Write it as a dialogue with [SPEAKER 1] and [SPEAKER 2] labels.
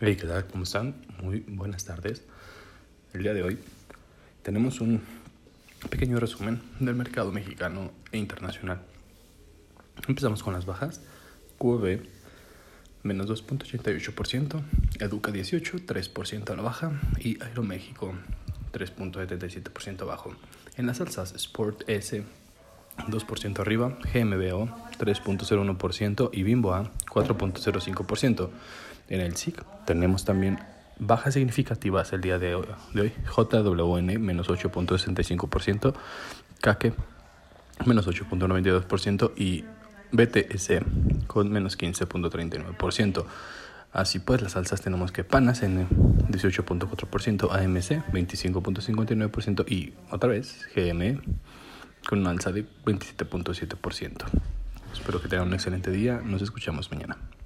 [SPEAKER 1] Hey, ¿qué tal? ¿Cómo están? Muy buenas tardes. El día de hoy tenemos un pequeño resumen del mercado mexicano e internacional. Empezamos con las bajas. QV menos 2.88%, Educa 18, 3% a la baja y Aeroméxico 3.77% abajo. En las alzas, Sport S 2% arriba, GMBO 3.01% y Bimbo A 4.05%. En el SIC tenemos también bajas significativas el día de hoy, de JWN menos 8.65%, CACE menos 8.92% y BTS con menos 15.39%. Así pues, las alzas tenemos que Panas en 18.4%, AMC 25.59% y otra vez GME con una alza de 27.7%. Espero que tengan un excelente día. Nos escuchamos mañana.